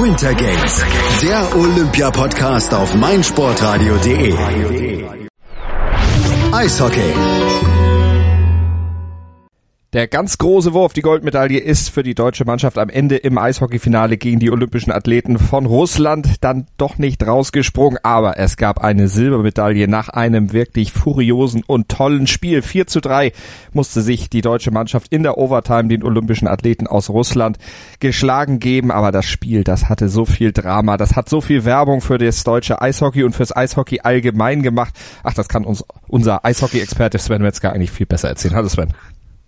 Winter Games, der Olympia-Podcast auf meinsportradio.de. Eishockey. Der ganz große Wurf, die Goldmedaille, ist für die deutsche Mannschaft am Ende im Eishockeyfinale gegen die olympischen Athleten von Russland dann doch nicht rausgesprungen. Aber es gab eine Silbermedaille nach einem wirklich furiosen und tollen Spiel. 4 zu 3 musste sich die deutsche Mannschaft in der Overtime den olympischen Athleten aus Russland geschlagen geben. Aber das Spiel, das hatte so viel Drama, das hat so viel Werbung für das deutsche Eishockey und fürs Eishockey allgemein gemacht. Ach, das kann uns unser Eishockey-Experte Sven Metzger eigentlich viel besser erzählen. Hallo Sven.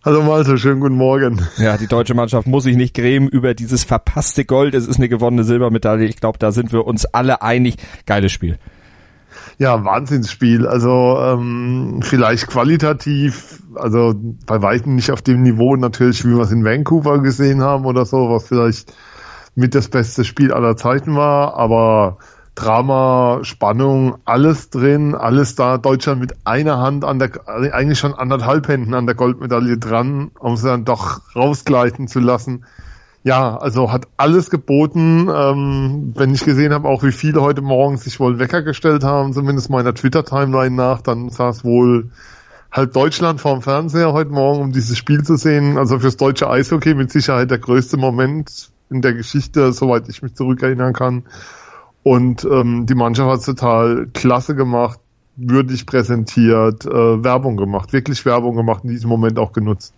Hallo Malte, schönen guten Morgen. Ja, die deutsche Mannschaft muss sich nicht grämen über dieses verpasste Gold. Es ist eine gewonnene Silbermedaille. Ich glaube, da sind wir uns alle einig. Geiles Spiel. Ja, Wahnsinnsspiel. Also ähm, vielleicht qualitativ, also bei weitem nicht auf dem Niveau natürlich, wie wir es in Vancouver gesehen haben oder so, was vielleicht mit das beste Spiel aller Zeiten war, aber Drama, Spannung, alles drin, alles da. Deutschland mit einer Hand an der, eigentlich schon anderthalb Händen an der Goldmedaille dran, um sie dann doch rausgleiten zu lassen. Ja, also hat alles geboten. Ähm, wenn ich gesehen habe, auch wie viele heute Morgen sich wohl Wecker gestellt haben, zumindest meiner Twitter-Timeline nach, dann saß wohl halb Deutschland vorm Fernseher heute Morgen, um dieses Spiel zu sehen. Also fürs deutsche Eishockey mit Sicherheit der größte Moment in der Geschichte, soweit ich mich zurückerinnern kann. Und ähm, die Mannschaft hat total klasse gemacht, würdig präsentiert, äh, Werbung gemacht, wirklich Werbung gemacht, in diesem Moment auch genutzt.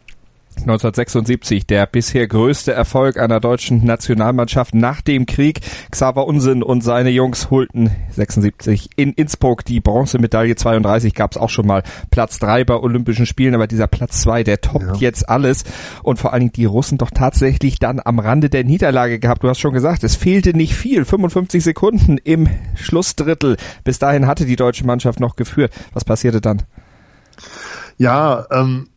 1976 der bisher größte Erfolg einer deutschen Nationalmannschaft nach dem Krieg. Xaver Unsinn und seine Jungs holten 76 in Innsbruck die Bronzemedaille 32 gab es auch schon mal Platz drei bei Olympischen Spielen, aber dieser Platz zwei, der toppt ja. jetzt alles und vor allen Dingen die Russen doch tatsächlich dann am Rande der Niederlage gehabt. Du hast schon gesagt, es fehlte nicht viel, 55 Sekunden im Schlussdrittel. Bis dahin hatte die deutsche Mannschaft noch geführt. Was passierte dann? Ja, ähm,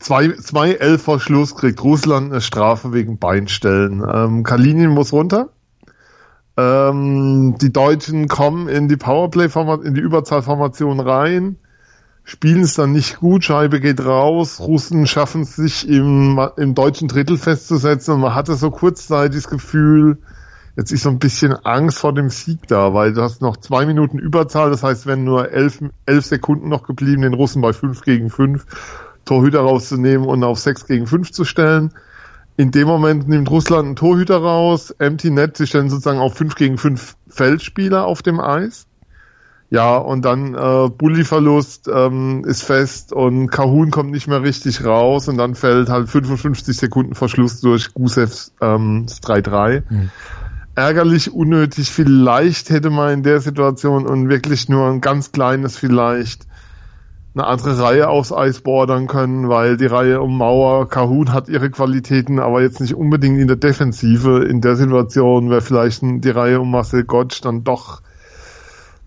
zwei, zwei elf vor Schluss kriegt Russland eine Strafe wegen Beinstellen. Ähm, Kalinin muss runter. Ähm, die Deutschen kommen in die Powerplay, in die Überzahlformation rein, spielen es dann nicht gut, Scheibe geht raus, Russen schaffen es sich im, im deutschen Drittel festzusetzen und man hatte so kurzzeitig das Gefühl, jetzt ist so ein bisschen Angst vor dem Sieg da, weil du hast noch zwei Minuten Überzahl, das heißt, wenn nur elf, elf Sekunden noch geblieben, den Russen bei fünf gegen fünf Torhüter rauszunehmen und auf 6 gegen 5 zu stellen. In dem Moment nimmt Russland einen Torhüter raus, Empty Net, sie stellen sozusagen auf 5 gegen 5 Feldspieler auf dem Eis. Ja, und dann äh, Bulli-Verlust ähm, ist fest und Kahun kommt nicht mehr richtig raus und dann fällt halt 55 Sekunden Verschluss durch Gusevs ähm, 3-3. Mhm. Ärgerlich, unnötig, vielleicht hätte man in der Situation und wirklich nur ein ganz kleines vielleicht eine andere Reihe aufs Eis bordern können, weil die Reihe um Mauer, Kahun hat ihre Qualitäten, aber jetzt nicht unbedingt in der Defensive. In der Situation wäre vielleicht die Reihe um Marcel Gottsch dann doch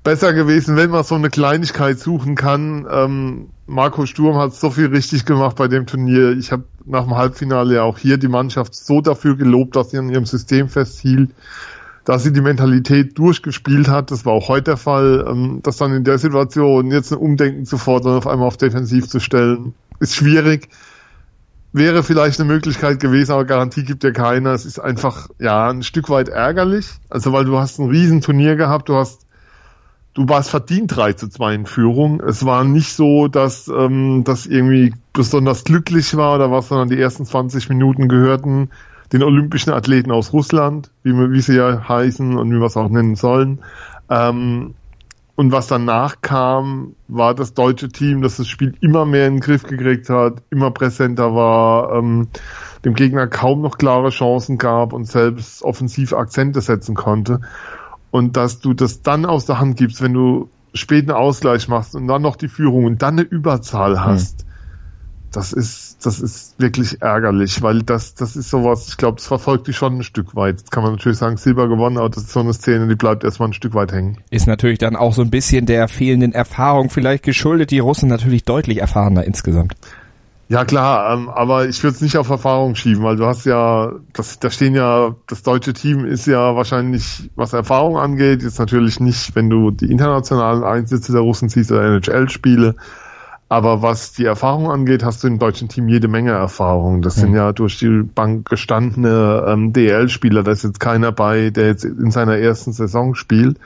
besser gewesen, wenn man so eine Kleinigkeit suchen kann. Ähm, Marco Sturm hat so viel richtig gemacht bei dem Turnier. Ich habe nach dem Halbfinale ja auch hier die Mannschaft so dafür gelobt, dass sie an ihrem System festhielt dass sie die Mentalität durchgespielt hat, das war auch heute der Fall, ähm, dass dann in der Situation jetzt ein Umdenken zu fordern, auf einmal auf defensiv zu stellen, ist schwierig. Wäre vielleicht eine Möglichkeit gewesen, aber Garantie gibt ja keiner. Es ist einfach, ja, ein Stück weit ärgerlich. Also, weil du hast ein Riesenturnier gehabt, du hast, du warst verdient 3 zu 2 in Führung. Es war nicht so, dass ähm, das irgendwie besonders glücklich war oder was, sondern die ersten 20 Minuten gehörten den olympischen Athleten aus Russland, wie, wie sie ja heißen und wie wir es auch nennen sollen. Ähm, und was danach kam, war das deutsche Team, das das Spiel immer mehr in den Griff gekriegt hat, immer präsenter war, ähm, dem Gegner kaum noch klare Chancen gab und selbst offensiv Akzente setzen konnte. Und dass du das dann aus der Hand gibst, wenn du späten Ausgleich machst und dann noch die Führung und dann eine Überzahl hast, mhm das ist, das ist wirklich ärgerlich, weil das, das ist sowas, ich glaube, das verfolgt die schon ein Stück weit. Jetzt kann man natürlich sagen, Silber gewonnen, aber das ist so eine Szene, die bleibt erstmal ein Stück weit hängen. Ist natürlich dann auch so ein bisschen der fehlenden Erfahrung vielleicht geschuldet. Die Russen natürlich deutlich erfahrener insgesamt. Ja klar, ähm, aber ich würde es nicht auf Erfahrung schieben, weil du hast ja, das, da stehen ja, das deutsche Team ist ja wahrscheinlich, was Erfahrung angeht, jetzt natürlich nicht, wenn du die internationalen Einsätze der Russen siehst oder NHL-Spiele, Aber was die Erfahrung angeht, hast du im deutschen Team jede Menge Erfahrung. Das mhm. sind ja durch die Bank gestandene ähm, DL-Spieler. Da ist jetzt keiner bei, der jetzt in seiner ersten Saison spielt.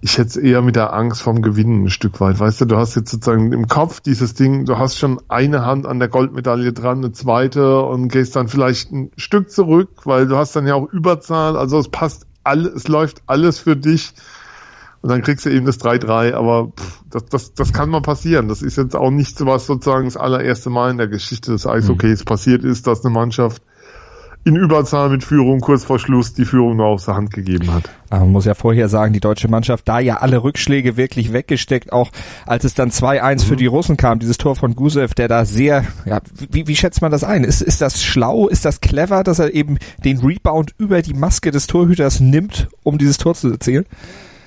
Ich hätte es eher mit der Angst vom Gewinnen ein Stück weit. Weißt du, du hast jetzt sozusagen im Kopf dieses Ding, du hast schon eine Hand an der Goldmedaille dran, eine zweite und gehst dann vielleicht ein Stück zurück, weil du hast dann ja auch Überzahl. Also es passt alles, es läuft alles für dich und dann kriegst du eben das 3-3, aber pff, das, das, das kann mal passieren. Das ist jetzt auch nicht so was sozusagen das allererste Mal in der Geschichte des Eishockeys mhm. passiert ist, dass eine Mannschaft in Überzahl mit Führung kurz vor Schluss die Führung noch aus der Hand gegeben hat. Aber man muss ja vorher sagen, die deutsche Mannschaft da ja alle Rückschläge wirklich weggesteckt, auch als es dann 2-1 mhm. für die Russen kam, dieses Tor von Gusev, der da sehr, ja, wie, wie schätzt man das ein? Ist, ist das schlau, ist das clever, dass er eben den Rebound über die Maske des Torhüters nimmt, um dieses Tor zu erzielen?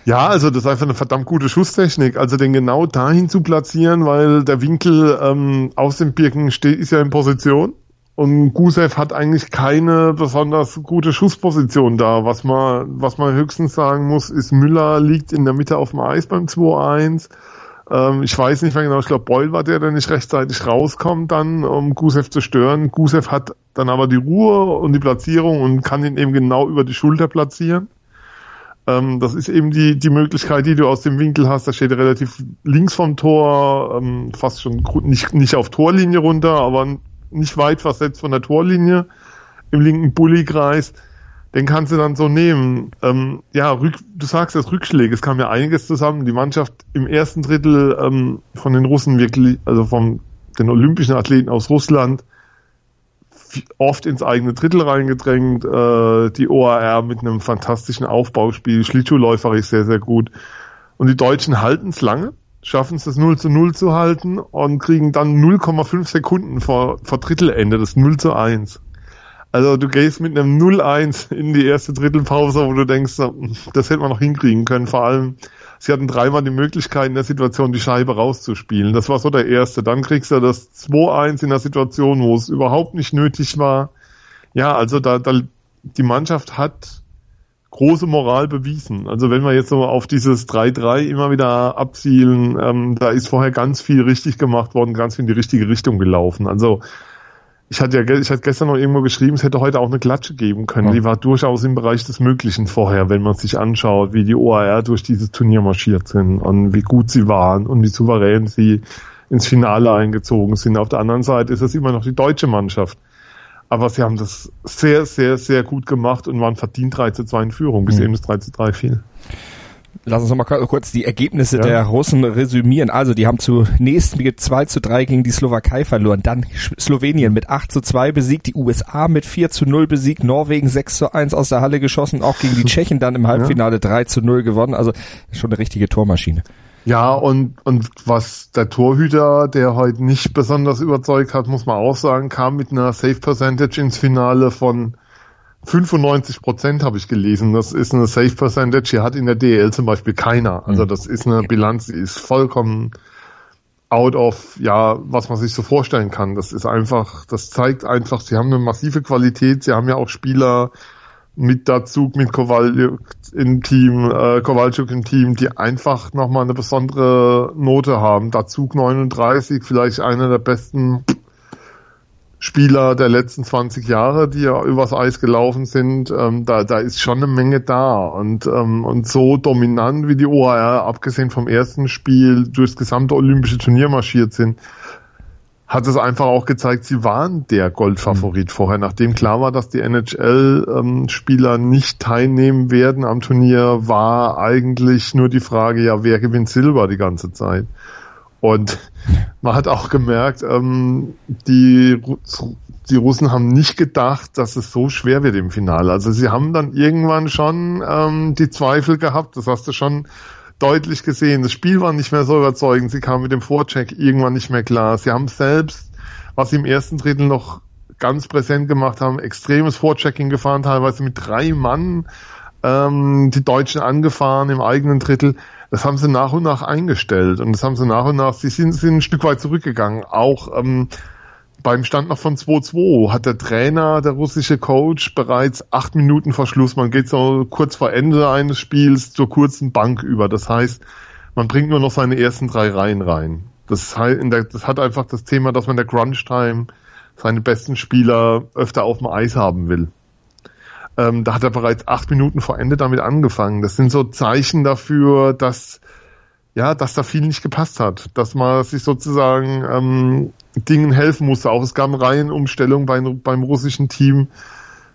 Ja, also das ist einfach eine verdammt gute Schusstechnik. Also den genau dahin zu platzieren, weil der Winkel ähm, aus dem Birken steht, ist ja in Position. Und Gusev hat eigentlich keine besonders gute Schussposition da. Was man, was man höchstens sagen muss, ist, Müller liegt in der Mitte auf dem Eis beim 2-1. Ähm, ich weiß nicht mehr genau, ich glaube, Beul war der, der nicht rechtzeitig rauskommt dann, um Gusev zu stören. Gusev hat dann aber die Ruhe und die Platzierung und kann ihn eben genau über die Schulter platzieren. Ähm, das ist eben die, die Möglichkeit, die du aus dem Winkel hast. Da steht er relativ links vom Tor, ähm, fast schon nicht, nicht auf Torlinie runter, aber nicht weit versetzt von der Torlinie im linken Bullykreis. Den kannst du dann so nehmen. Ähm, ja, Rück, du sagst das Rückschläge. Es kam ja einiges zusammen. Die Mannschaft im ersten Drittel ähm, von den Russen wirklich, also von den olympischen Athleten aus Russland, oft ins eigene Drittel reingedrängt. Äh, die OAR mit einem fantastischen Aufbauspiel, Schlittschuhläuferisch sehr, sehr gut. Und die Deutschen halten es lange, schaffen es, das 0 zu 0 zu halten und kriegen dann 0,5 Sekunden vor, vor Drittelende, das 0 zu 1. Also du gehst mit einem 0-1 in die erste Drittelpause, wo du denkst, das hätte man noch hinkriegen können. Vor allem, sie hatten dreimal die Möglichkeit in der Situation, die Scheibe rauszuspielen. Das war so der erste. Dann kriegst du das 2-1 in der Situation, wo es überhaupt nicht nötig war. Ja, also da, da die Mannschaft hat große Moral bewiesen. Also wenn wir jetzt so auf dieses 3-3 immer wieder abzielen, ähm, da ist vorher ganz viel richtig gemacht worden, ganz viel in die richtige Richtung gelaufen. Also ich hatte ja ich hatte gestern noch irgendwo geschrieben, es hätte heute auch eine Klatsche geben können. Ja. Die war durchaus im Bereich des Möglichen vorher, wenn man sich anschaut, wie die OAR durch dieses Turnier marschiert sind und wie gut sie waren und wie souverän sie ins Finale eingezogen sind. Auf der anderen Seite ist es immer noch die deutsche Mannschaft. Aber sie haben das sehr, sehr, sehr gut gemacht und waren verdient 3 zu 2 in Führung, bis mhm. eben das 3 zu 3 fiel. Lass uns noch mal kurz die Ergebnisse ja. der Russen resümieren. Also, die haben zunächst mit 2 zu 3 gegen die Slowakei verloren, dann Slowenien mit 8 zu 2 besiegt, die USA mit 4 zu 0 besiegt, Norwegen 6 zu 1 aus der Halle geschossen, auch gegen die Tschechen dann im Halbfinale ja. 3 zu 0 gewonnen. Also, schon eine richtige Tormaschine. Ja, und, und was der Torhüter, der heute nicht besonders überzeugt hat, muss man auch sagen, kam mit einer Safe Percentage ins Finale von 95 Prozent habe ich gelesen. Das ist eine Safe Percentage. Hier hat in der DL zum Beispiel keiner. Also das ist eine Bilanz, die ist vollkommen out of, ja, was man sich so vorstellen kann. Das ist einfach, das zeigt einfach, sie haben eine massive Qualität. Sie haben ja auch Spieler mit Dazug, mit Kowalczyk im Team, äh, Kowalczyk im Team, die einfach nochmal eine besondere Note haben. Dazug 39, vielleicht einer der besten Spieler der letzten 20 Jahre, die ja übers Eis gelaufen sind, ähm, da, da ist schon eine Menge da. Und, ähm, und so dominant wie die OHR, abgesehen vom ersten Spiel, durchs gesamte olympische Turnier marschiert sind, hat es einfach auch gezeigt, sie waren der Goldfavorit mhm. vorher. Nachdem klar war, dass die NHL-Spieler ähm, nicht teilnehmen werden am Turnier, war eigentlich nur die Frage, ja, wer gewinnt Silber die ganze Zeit? Und man hat auch gemerkt, ähm, die, die Russen haben nicht gedacht, dass es so schwer wird im Finale. Also sie haben dann irgendwann schon ähm, die Zweifel gehabt, das hast du schon deutlich gesehen. Das Spiel war nicht mehr so überzeugend, sie kamen mit dem Vorcheck irgendwann nicht mehr klar. Sie haben selbst, was sie im ersten Drittel noch ganz präsent gemacht haben, extremes Vorchecking gefahren, teilweise mit drei Mann ähm, die Deutschen angefahren im eigenen Drittel das haben sie nach und nach eingestellt und das haben sie nach und nach, sie sind, sind ein Stück weit zurückgegangen. Auch ähm, beim Stand noch von 2-2 hat der Trainer, der russische Coach, bereits acht Minuten vor Schluss, man geht so kurz vor Ende eines Spiels zur kurzen Bank über. Das heißt, man bringt nur noch seine ersten drei Reihen rein. Das, das hat einfach das Thema, dass man der Crunch-Time seine besten Spieler öfter auf dem Eis haben will. Ähm, da hat er bereits acht Minuten vor Ende damit angefangen. Das sind so Zeichen dafür, dass ja, dass da viel nicht gepasst hat, dass man sich sozusagen ähm, Dingen helfen musste. Auch es gab eine Reihenumstellung bei, beim russischen Team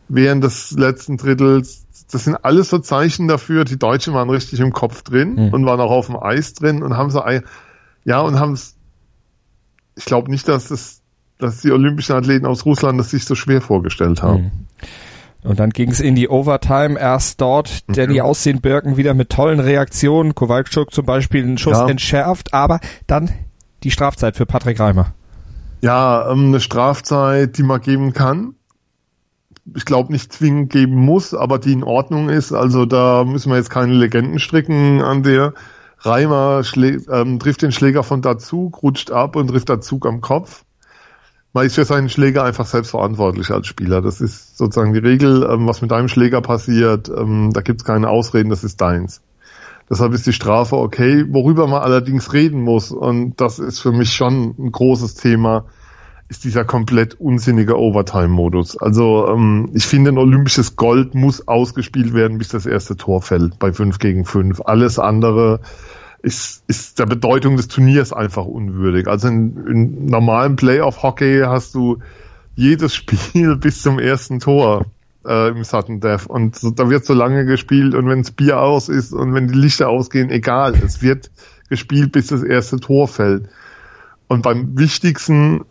während des letzten Drittels. Das sind alles so Zeichen dafür. Die Deutschen waren richtig im Kopf drin mhm. und waren auch auf dem Eis drin und haben so, ja, und haben es, ich glaube nicht, dass es, dass die olympischen Athleten aus Russland das sich so schwer vorgestellt haben. Mhm. Und dann ging es in die Overtime. Erst dort Danny mhm. Aussehen Birken wieder mit tollen Reaktionen. Kowalczuk zum Beispiel einen Schuss ja. entschärft, aber dann die Strafzeit für Patrick Reimer. Ja, ähm, eine Strafzeit, die man geben kann. Ich glaube nicht zwingend geben muss, aber die in Ordnung ist. Also da müssen wir jetzt keine Legenden stricken an der. Reimer ähm, trifft den Schläger von dazu, rutscht ab und trifft dazu am Kopf man ist für seinen Schläger einfach selbst verantwortlich als Spieler. Das ist sozusagen die Regel, ähm, was mit deinem Schläger passiert, ähm, da gibt es keine Ausreden, das ist deins. Deshalb ist die Strafe okay, worüber man allerdings reden muss, und das ist für mich schon ein großes Thema, ist dieser komplett unsinnige Overtime-Modus. Also ähm, ich finde, ein olympisches Gold muss ausgespielt werden, bis das erste Tor fällt bei 5 gegen 5. Alles andere ist, ist der Bedeutung des Turniers einfach unwürdig. Also in, in normalem Playoff-Hockey hast du jedes Spiel bis zum ersten Tor äh, im Sudden Death und so, da wird so lange gespielt und wenn das Bier aus ist und wenn die Lichter ausgehen, egal, es wird gespielt, bis das erste Tor fällt. Und beim wichtigsten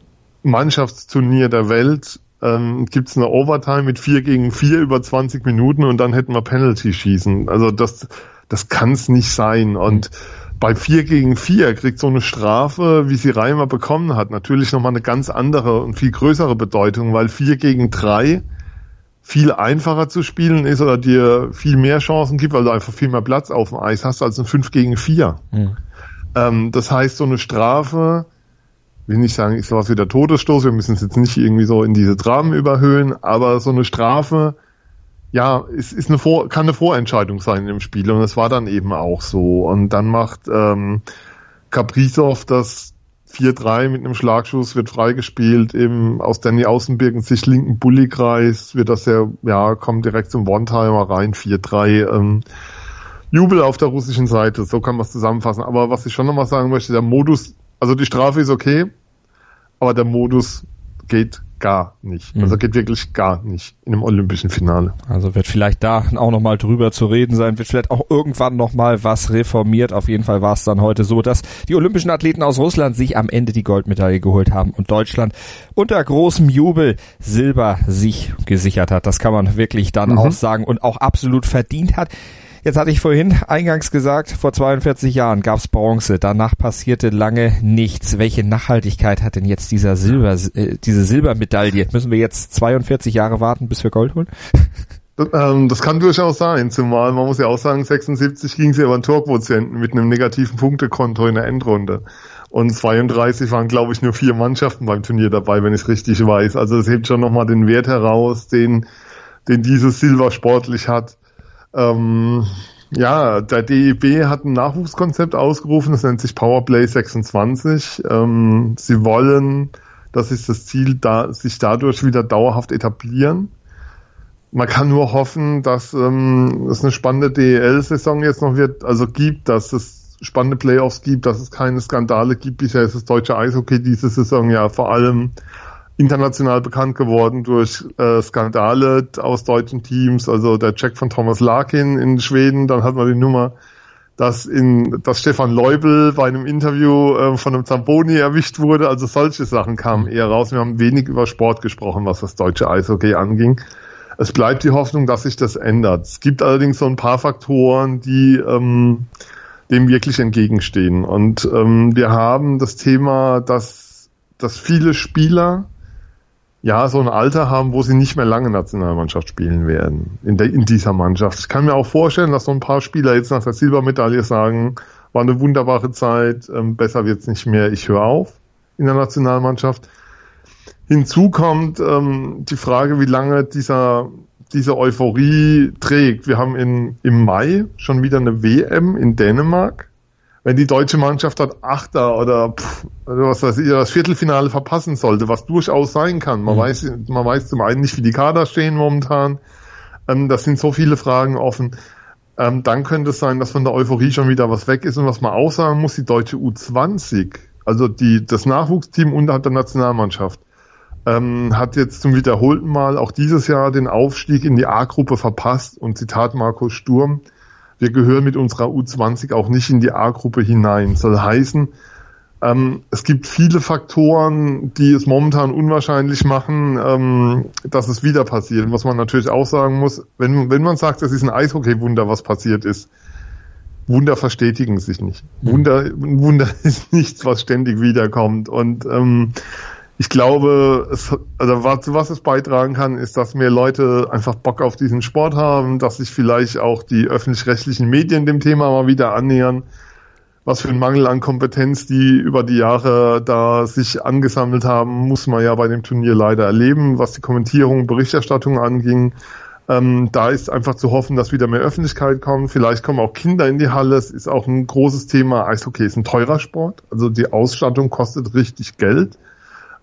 Mannschaftsturnier der Welt ähm, gibt eine Overtime mit 4 gegen 4 über 20 Minuten und dann hätten wir Penalty schießen. Also das das kann es nicht sein. Und bei 4 gegen 4 kriegt so eine Strafe, wie sie Reimer bekommen hat, natürlich nochmal eine ganz andere und viel größere Bedeutung, weil 4 gegen 3 viel einfacher zu spielen ist oder dir viel mehr Chancen gibt, weil du einfach viel mehr Platz auf dem Eis hast als ein 5 gegen 4. Mhm. Ähm, das heißt, so eine Strafe, will nicht sagen, ist was wie der Todesstoß, wir müssen es jetzt nicht irgendwie so in diese Dramen überhöhen, aber so eine Strafe ja, es ist eine Vor kann eine Vorentscheidung sein im Spiel und es war dann eben auch so. Und dann macht ähm, das 4-3 mit einem Schlagschuss, wird freigespielt im aus Danny Außenbirgen sich linken Bullykreis, wird das ja, ja, kommt direkt zum One-Timer rein, 4-3. Ähm, Jubel auf der russischen Seite, so kann man es zusammenfassen. Aber was ich schon nochmal sagen möchte, der Modus, also die Strafe ist okay, aber der Modus geht gar nicht. Mhm. Also geht wirklich gar nicht in einem olympischen Finale. Also wird vielleicht da auch nochmal drüber zu reden sein, wird vielleicht auch irgendwann nochmal was reformiert. Auf jeden Fall war es dann heute so, dass die olympischen Athleten aus Russland sich am Ende die Goldmedaille geholt haben und Deutschland unter großem Jubel Silber sich gesichert hat. Das kann man wirklich dann mhm. auch sagen und auch absolut verdient hat. Jetzt hatte ich vorhin eingangs gesagt, vor 42 Jahren gab es Bronze, danach passierte lange nichts. Welche Nachhaltigkeit hat denn jetzt dieser Silber, äh, diese Silbermedaille? Müssen wir jetzt 42 Jahre warten, bis wir Gold holen? Das, ähm, das kann durchaus sein, zumal man muss ja auch sagen, 76 ging es ja über einen Torquotienten mit einem negativen Punktekonto in der Endrunde. Und 32 waren, glaube ich, nur vier Mannschaften beim Turnier dabei, wenn ich richtig weiß. Also es hebt schon nochmal den Wert heraus, den, den dieses Silber sportlich hat. Ähm, ja, der DEB hat ein Nachwuchskonzept ausgerufen, das nennt sich Powerplay 26. Ähm, sie wollen, das ist das Ziel, da, sich dadurch wieder dauerhaft etablieren. Man kann nur hoffen, dass ähm, es eine spannende DEL-Saison jetzt noch wird, also gibt, dass es spannende Playoffs gibt, dass es keine Skandale gibt. Bisher ist das deutsche Eishockey diese Saison ja vor allem international bekannt geworden durch äh, Skandale aus deutschen Teams, also der Check von Thomas Larkin in Schweden, dann hat man die Nummer, dass in dass Stefan Leubel bei einem Interview äh, von einem Zamboni erwischt wurde, also solche Sachen kamen eher raus. Wir haben wenig über Sport gesprochen, was das deutsche Eishockey anging. Es bleibt die Hoffnung, dass sich das ändert. Es gibt allerdings so ein paar Faktoren, die ähm, dem wirklich entgegenstehen. Und ähm, wir haben das Thema, dass, dass viele Spieler ja, so ein Alter haben, wo sie nicht mehr lange Nationalmannschaft spielen werden, in, der, in dieser Mannschaft. Ich kann mir auch vorstellen, dass so ein paar Spieler jetzt nach der Silbermedaille sagen, war eine wunderbare Zeit, ähm, besser wird's nicht mehr, ich höre auf in der Nationalmannschaft. Hinzu kommt ähm, die Frage, wie lange dieser, diese Euphorie trägt. Wir haben in, im Mai schon wieder eine WM in Dänemark wenn die deutsche Mannschaft dort Achter oder pff, was weiß ich, das Viertelfinale verpassen sollte, was durchaus sein kann. Man mhm. weiß, man weiß zum einen nicht, wie die Kader stehen momentan. Ähm, das sind so viele Fragen offen. Ähm, dann könnte es sein, dass von der Euphorie schon wieder was weg ist und was man auch sagen muss, die deutsche U20, also die, das Nachwuchsteam unterhalb der Nationalmannschaft, ähm, hat jetzt zum wiederholten Mal auch dieses Jahr den Aufstieg in die A-Gruppe verpasst und Zitat Markus Sturm, wir gehören mit unserer U20 auch nicht in die A-Gruppe hinein. Soll heißen, ähm, es gibt viele Faktoren, die es momentan unwahrscheinlich machen, ähm, dass es wieder passiert. Was man natürlich auch sagen muss, wenn, wenn man sagt, es ist ein Eishockey-Wunder, was passiert ist, Wunder verstetigen sich nicht. Wunder, Wunder ist nichts, was ständig wiederkommt. Und ähm, ich glaube, es, also was, was es beitragen kann, ist, dass mehr Leute einfach Bock auf diesen Sport haben, dass sich vielleicht auch die öffentlich-rechtlichen Medien dem Thema mal wieder annähern. Was für ein Mangel an Kompetenz die über die Jahre da sich angesammelt haben, muss man ja bei dem Turnier leider erleben, was die Kommentierung, Berichterstattung anging. Ähm, da ist einfach zu hoffen, dass wieder mehr Öffentlichkeit kommt. Vielleicht kommen auch Kinder in die Halle. Es ist auch ein großes Thema. Eishockey ist ein teurer Sport. Also die Ausstattung kostet richtig Geld.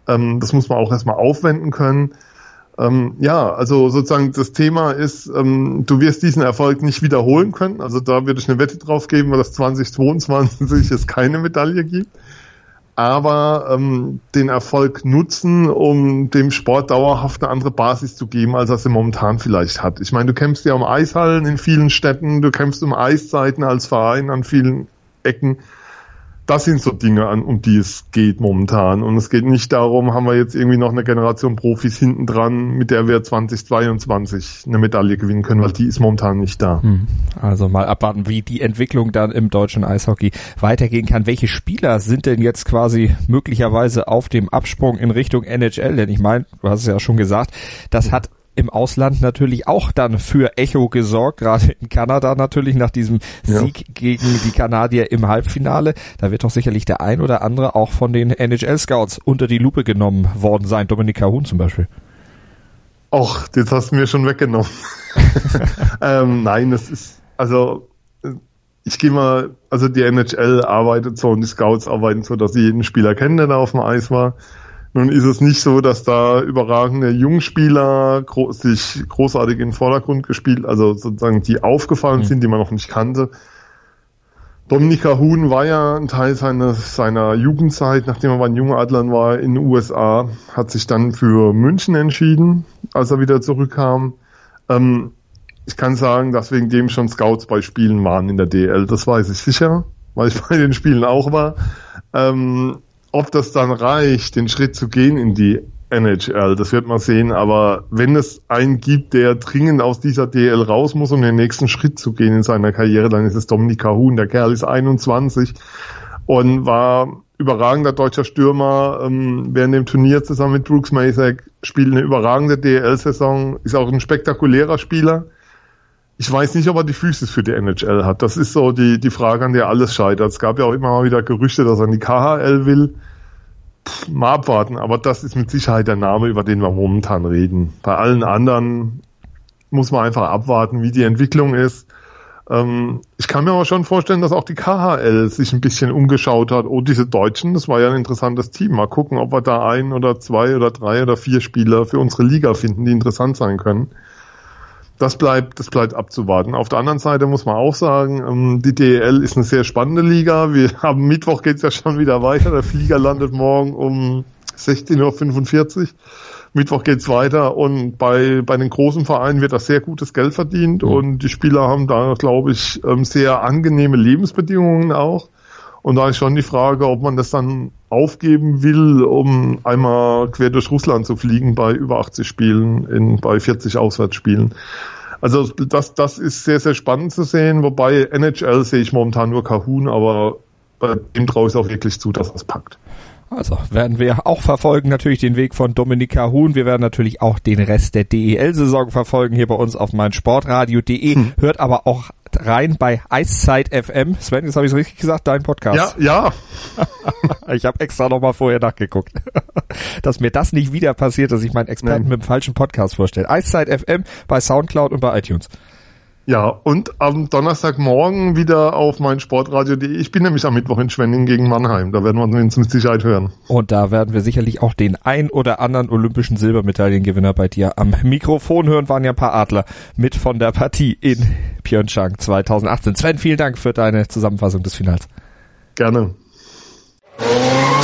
Ähm, das muss man auch erstmal aufwenden können. Ähm, ja, also sozusagen das Thema ist, ähm, du wirst diesen Erfolg nicht wiederholen können. Also da würde ich eine Wette drauf geben, weil das 2022 es keine Medaille gibt. Aber ähm, den Erfolg nutzen, um dem Sport dauerhaft eine andere Basis zu geben, als er sie momentan vielleicht hat. Ich meine, du kämpfst ja um Eishallen in vielen Städten, du kämpfst um Eiszeiten als Verein an vielen Ecken das sind so Dinge, um die es geht momentan. Und es geht nicht darum, haben wir jetzt irgendwie noch eine Generation Profis hinten dran, mit der wir 2022 eine Medaille gewinnen können, weil die ist momentan nicht da. Hm. Also mal abwarten, wie die Entwicklung dann im deutschen Eishockey weitergehen kann. Welche Spieler sind denn jetzt quasi möglicherweise auf dem Absprung in Richtung NHL? Denn ich meine, du hast es ja schon gesagt, das hat im Ausland natürlich auch dann für Echo gesorgt, gerade in Kanada natürlich nach diesem Sieg ja. gegen die Kanadier im Halbfinale. Da wird doch sicherlich der ein oder andere auch von den NHL-Scouts unter die Lupe genommen worden sein. Dominika Huhn zum Beispiel. Och, jetzt hast du mir schon weggenommen. ähm, nein, das ist, also ich gehe mal, also die NHL arbeitet so und die Scouts arbeiten so, dass sie jeden Spieler kennen, der da auf dem Eis war. Nun ist es nicht so, dass da überragende Jungspieler gro sich großartig in den Vordergrund gespielt, also sozusagen die aufgefallen mhm. sind, die man noch nicht kannte. Dominika Huhn war ja ein Teil seiner, seiner Jugendzeit, nachdem er bei den Jungadlern war in den USA, hat sich dann für München entschieden, als er wieder zurückkam. Ähm, ich kann sagen, dass wegen dem schon Scouts bei Spielen waren in der DL, das weiß ich sicher, weil ich bei den Spielen auch war. Ähm, ob das dann reicht, den Schritt zu gehen in die NHL, das wird man sehen. Aber wenn es einen gibt, der dringend aus dieser DL raus muss, um den nächsten Schritt zu gehen in seiner Karriere, dann ist es Dominika Huhn. Der Kerl ist 21 und war überragender deutscher Stürmer ähm, während dem Turnier zusammen mit Brooks Masek, spielt eine überragende DL-Saison, ist auch ein spektakulärer Spieler. Ich weiß nicht, ob er die Füße für die NHL hat. Das ist so die, die Frage, an der alles scheitert. Es gab ja auch immer mal wieder Gerüchte, dass er in die KHL will. Pff, mal abwarten, aber das ist mit Sicherheit der Name, über den wir momentan reden. Bei allen anderen muss man einfach abwarten, wie die Entwicklung ist. Ähm, ich kann mir aber schon vorstellen, dass auch die KHL sich ein bisschen umgeschaut hat. Oh, diese Deutschen, das war ja ein interessantes Team. Mal gucken, ob wir da ein oder zwei oder drei oder vier Spieler für unsere Liga finden, die interessant sein können das bleibt, das bleibt abzuwarten. Auf der anderen Seite muss man auch sagen, ähm, die DEL ist eine sehr spannende Liga. Wir haben Mittwoch geht's ja schon wieder weiter. Der Flieger landet morgen um 16.45 Uhr. Mittwoch geht's weiter und bei, bei den großen Vereinen wird da sehr gutes Geld verdient mhm. und die Spieler haben da, glaube ich, ähm, sehr angenehme Lebensbedingungen auch. Und da ist schon die Frage, ob man das dann aufgeben will, um einmal quer durch Russland zu fliegen bei über 80 Spielen, in, bei 40 Auswärtsspielen. Also das, das ist sehr, sehr spannend zu sehen, wobei NHL sehe ich momentan nur Kahun, aber bei dem traue ich auch wirklich zu, dass es packt. Also werden wir auch verfolgen, natürlich den Weg von Dominika Huhn. Wir werden natürlich auch den Rest der DEL-Saison verfolgen hier bei uns auf meinsportradio.de. Hm. Hört aber auch rein bei Eiszeit FM. Sven, jetzt habe ich es richtig gesagt, dein Podcast. Ja, ja. ich habe extra nochmal vorher nachgeguckt, dass mir das nicht wieder passiert, dass ich meinen Experten Nein. mit dem falschen Podcast vorstelle. Eiszeit FM bei Soundcloud und bei iTunes. Ja, und am Donnerstagmorgen wieder auf mein Sportradio.de. Ich bin nämlich am Mittwoch in Schwenning gegen Mannheim. Da werden wir uns mit Sicherheit hören. Und da werden wir sicherlich auch den ein oder anderen olympischen Silbermedaillengewinner bei dir am Mikrofon hören. Waren ja ein paar Adler mit von der Partie in Pyeongchang 2018. Sven, vielen Dank für deine Zusammenfassung des Finals. Gerne.